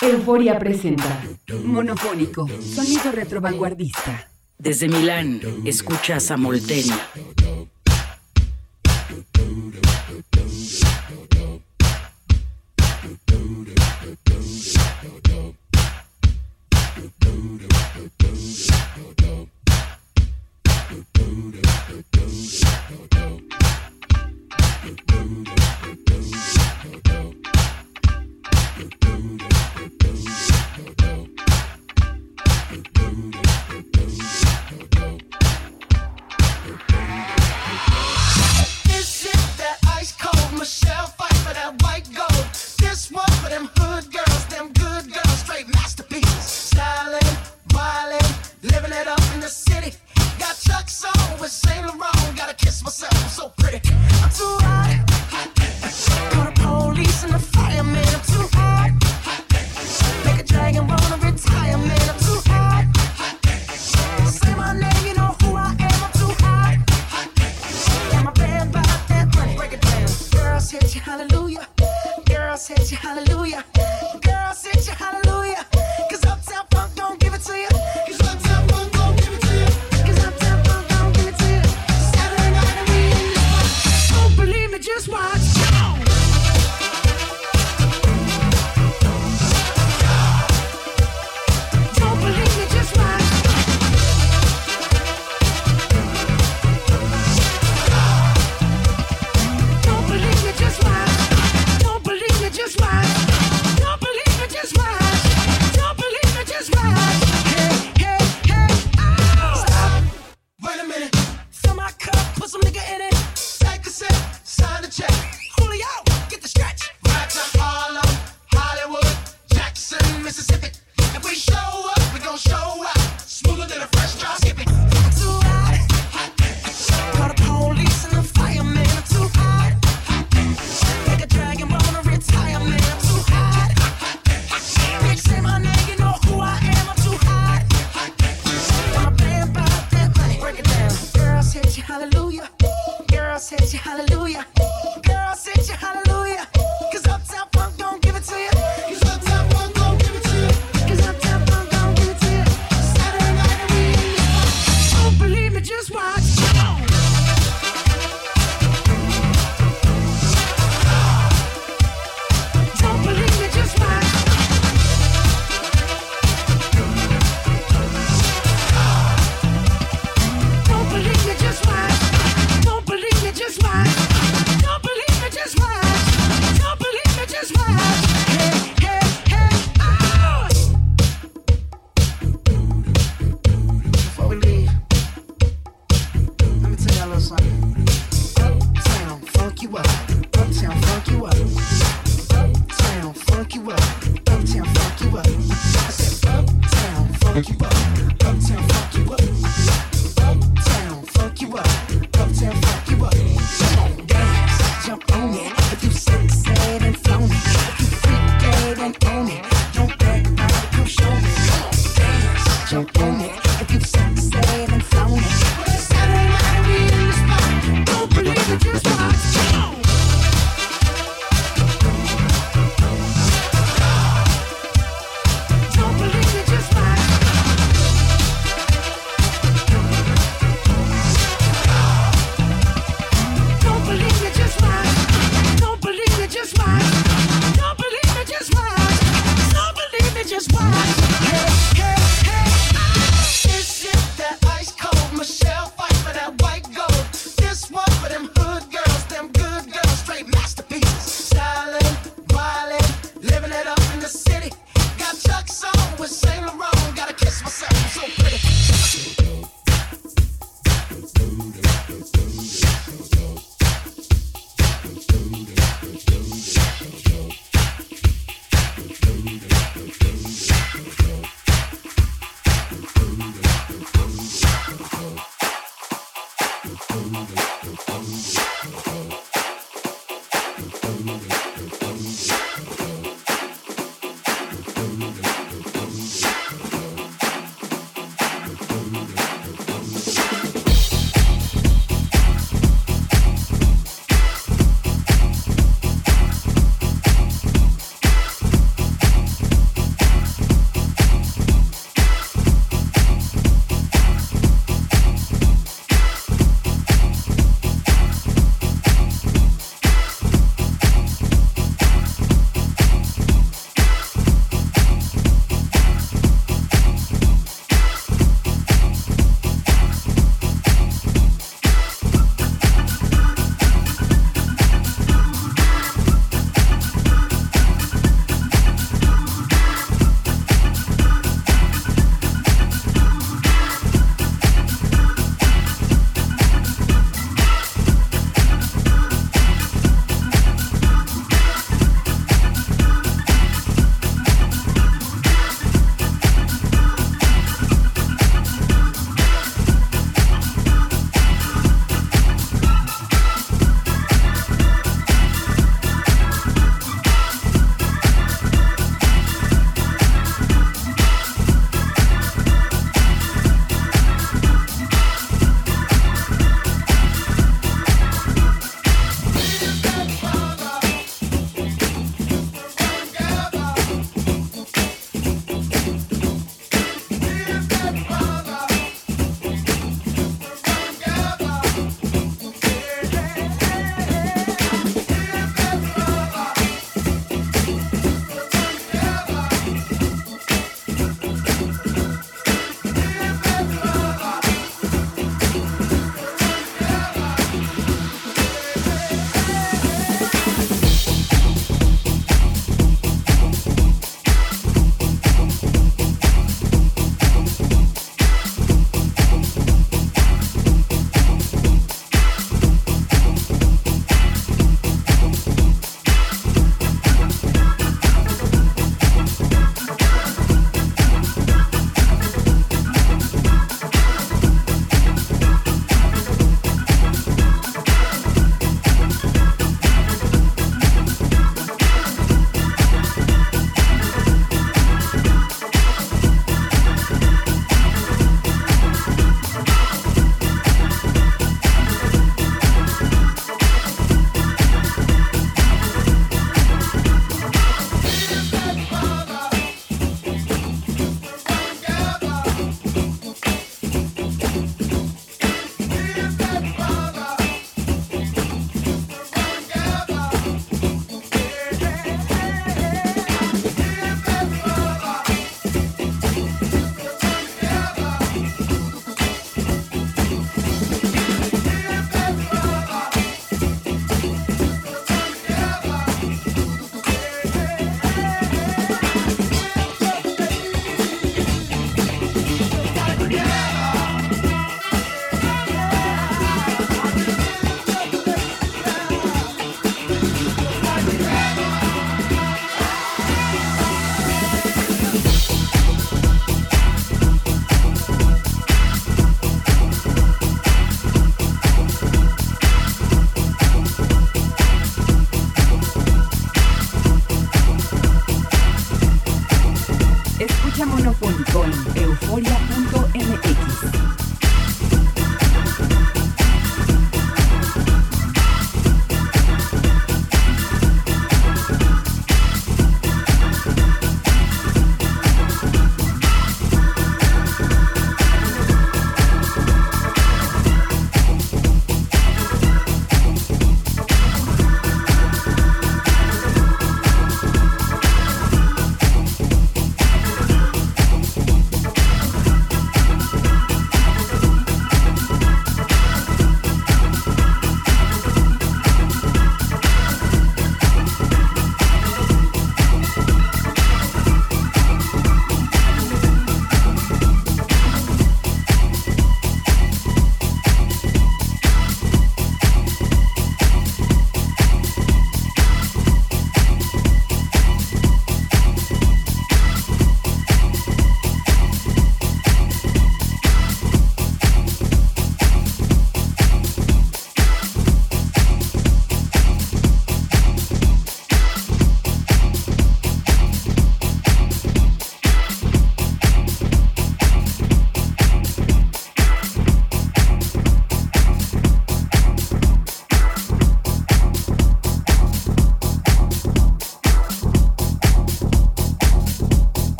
Euforia presenta Monofónico, sonido retrovanguardista. Desde Milán, escuchas a Molteni.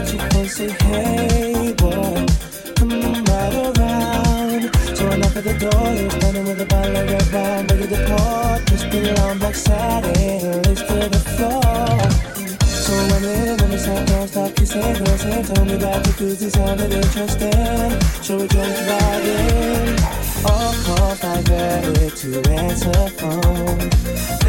Watch your phone, say, hey, boy, come right around. So I knock at the door, you're standing with a bottle of red wine, ready to pour. Twisting around like satin, lace to the floor. So when it when it's out, don't stop kissing, girls and tell me that the jacuzzi sounded interesting. So we jumped right in. Of course, I ready to answer phone.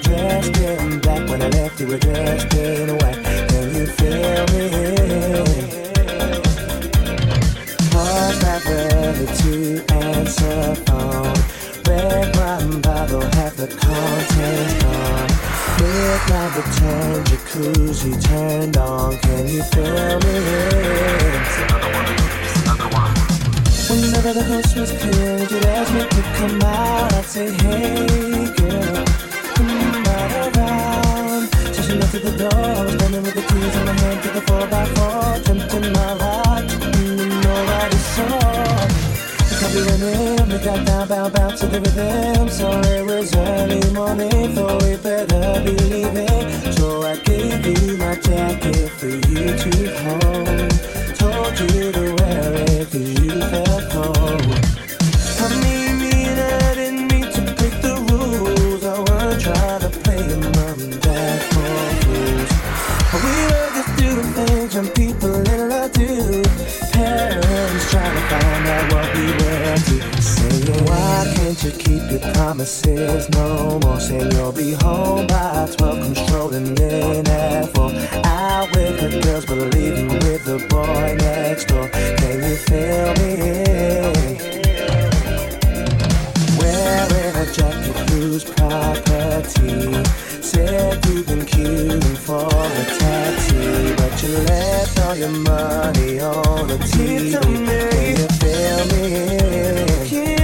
Dressed in black. When I left, you were dressed in white. Red wine bottle, the contents gone. Jacuzzi turned on. Can you feel me? Whenever the me to come out. I'd say, hey, girl, come right around. So she knocked at the door. I was with the keys in my hand to the 4x4. Jumped in my The in, we got down, bound, bound to the rhythm. So it was early morning, thought we better be leaving. So I gave you my jacket for you to promises no more? Saying you'll be home by 12, controlling in at 4. Out with the girls, but leaving with the boy next door. Can you feel me? Wearing a jacket whose property said you've been queuing for a taxi, but you left all your money on the TV. Can you feel me?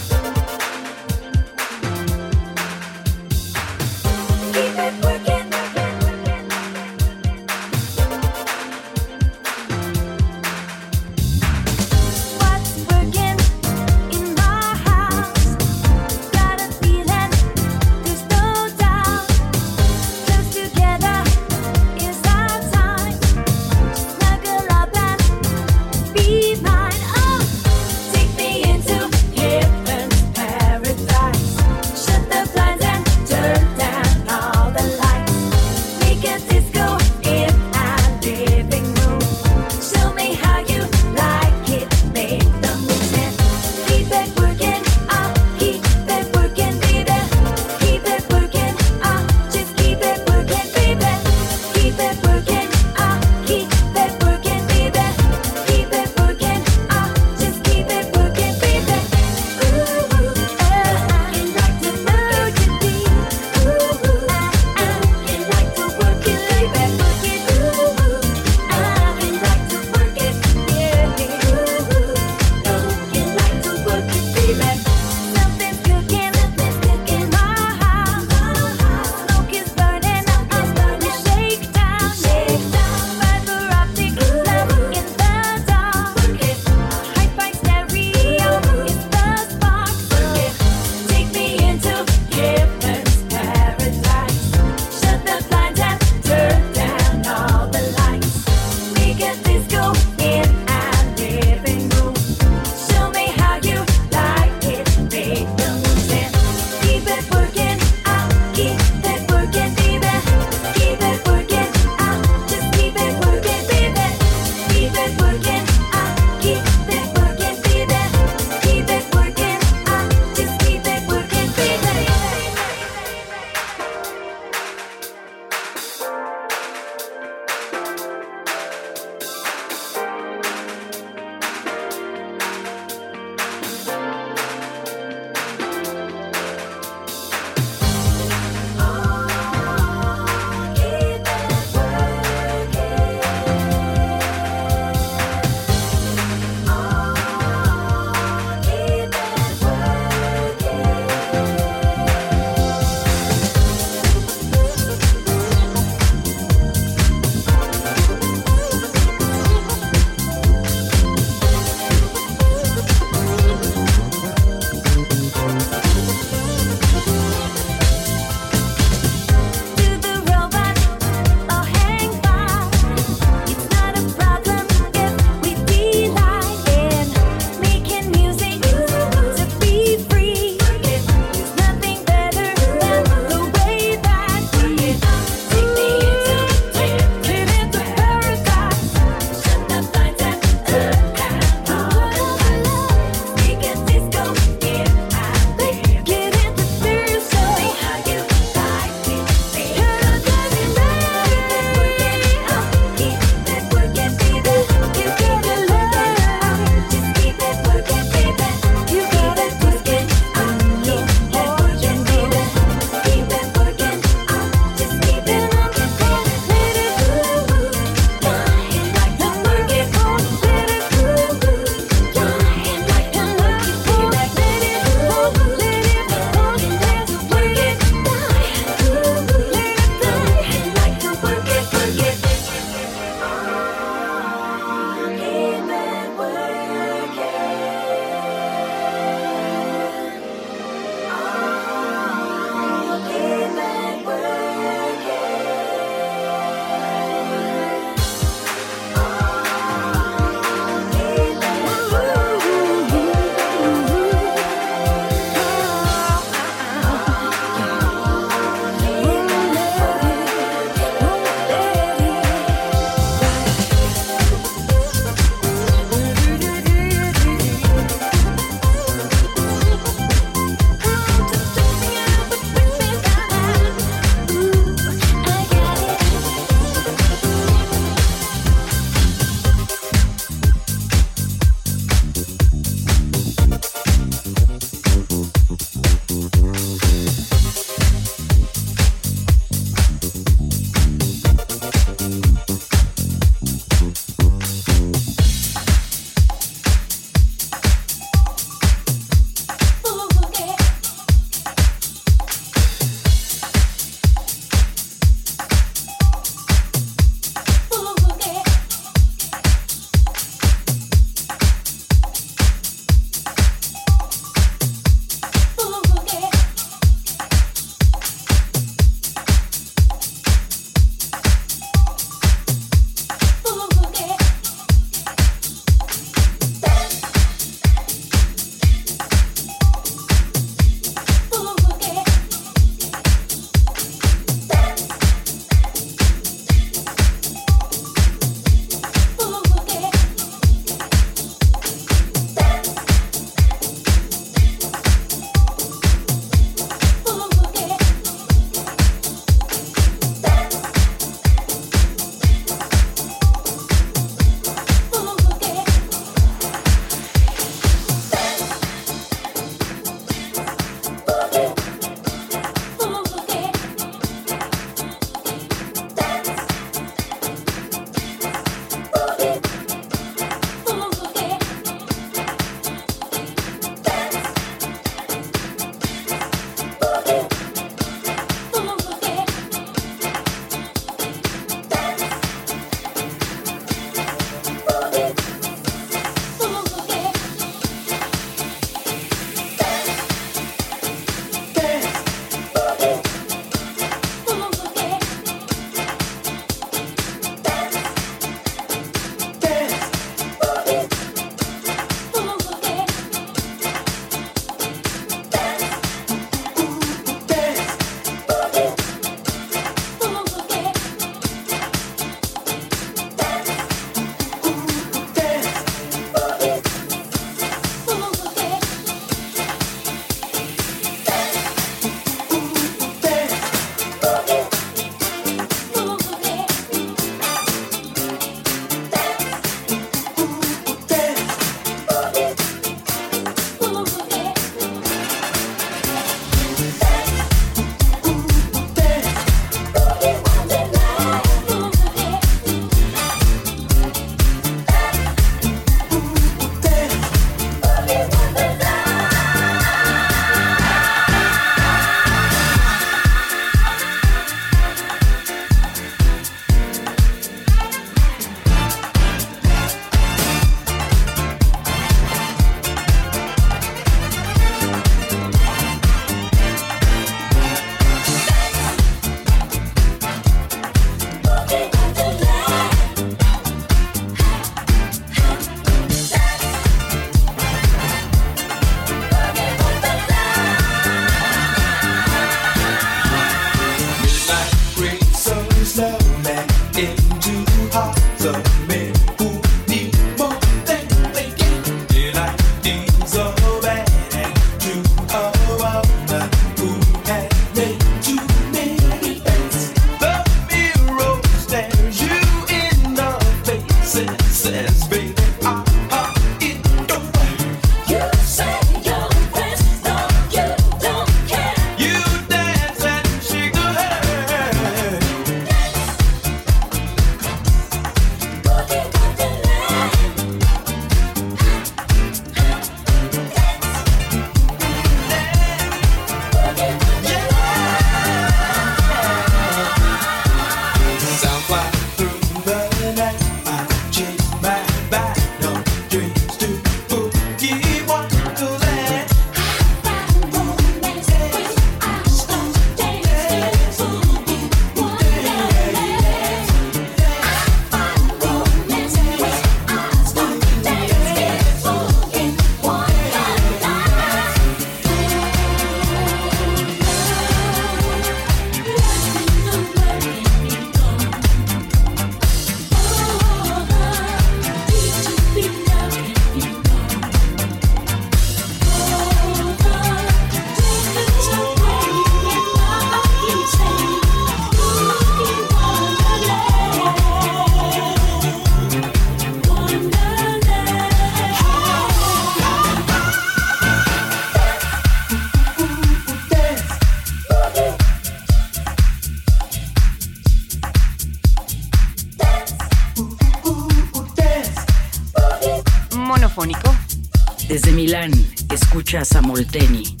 Desde Milán, escuchas a Molteni.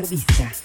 Vanguardista.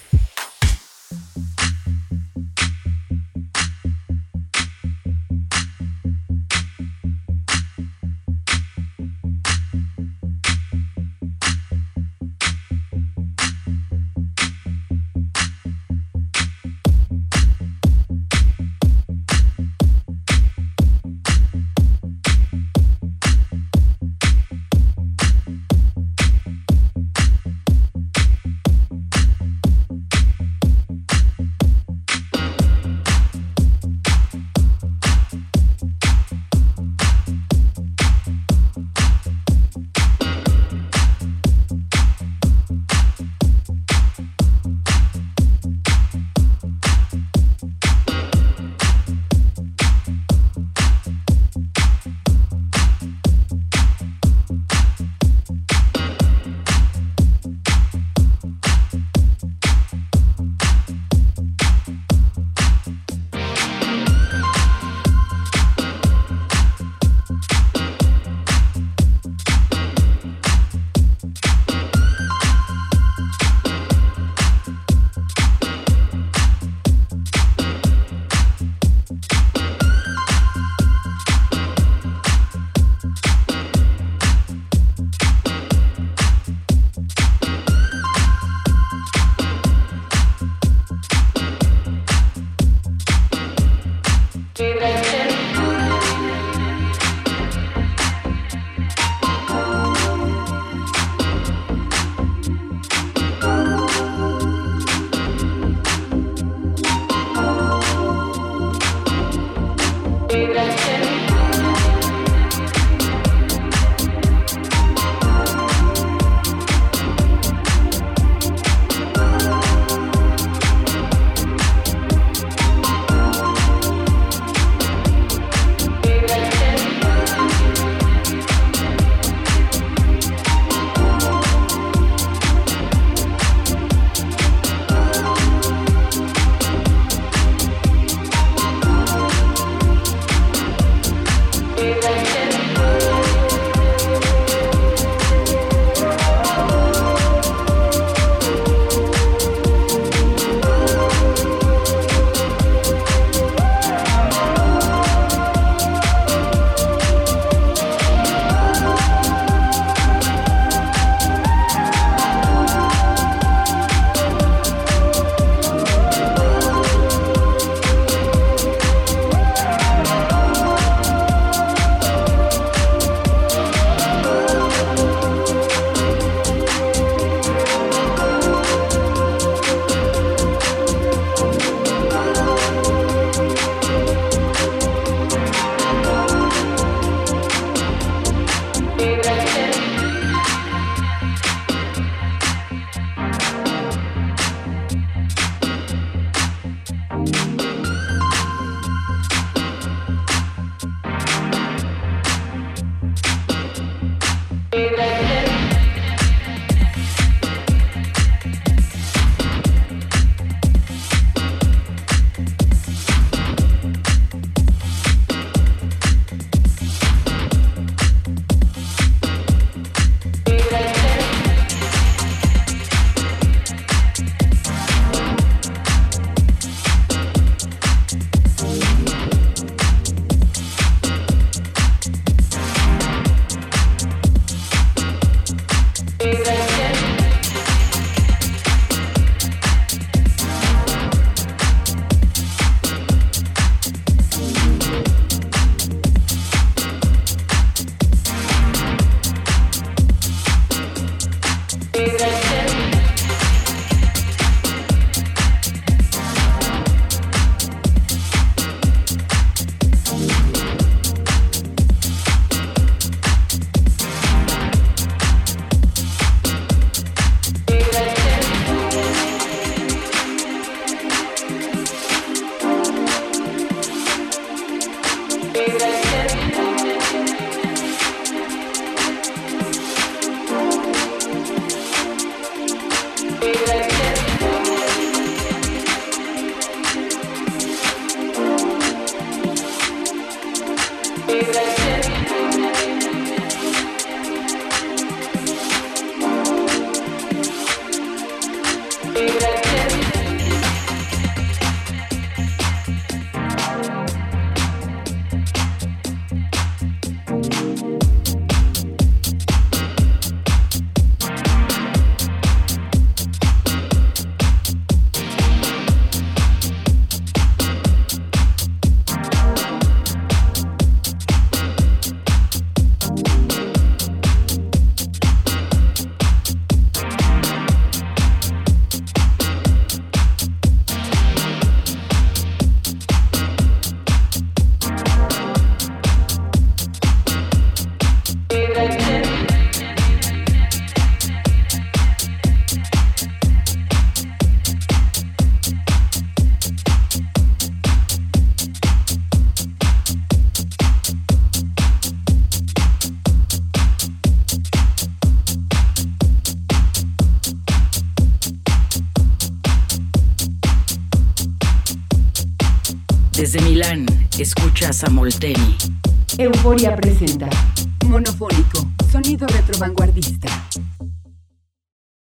Samolteni. Euforia presenta Monofónico, sonido retrovanguardista.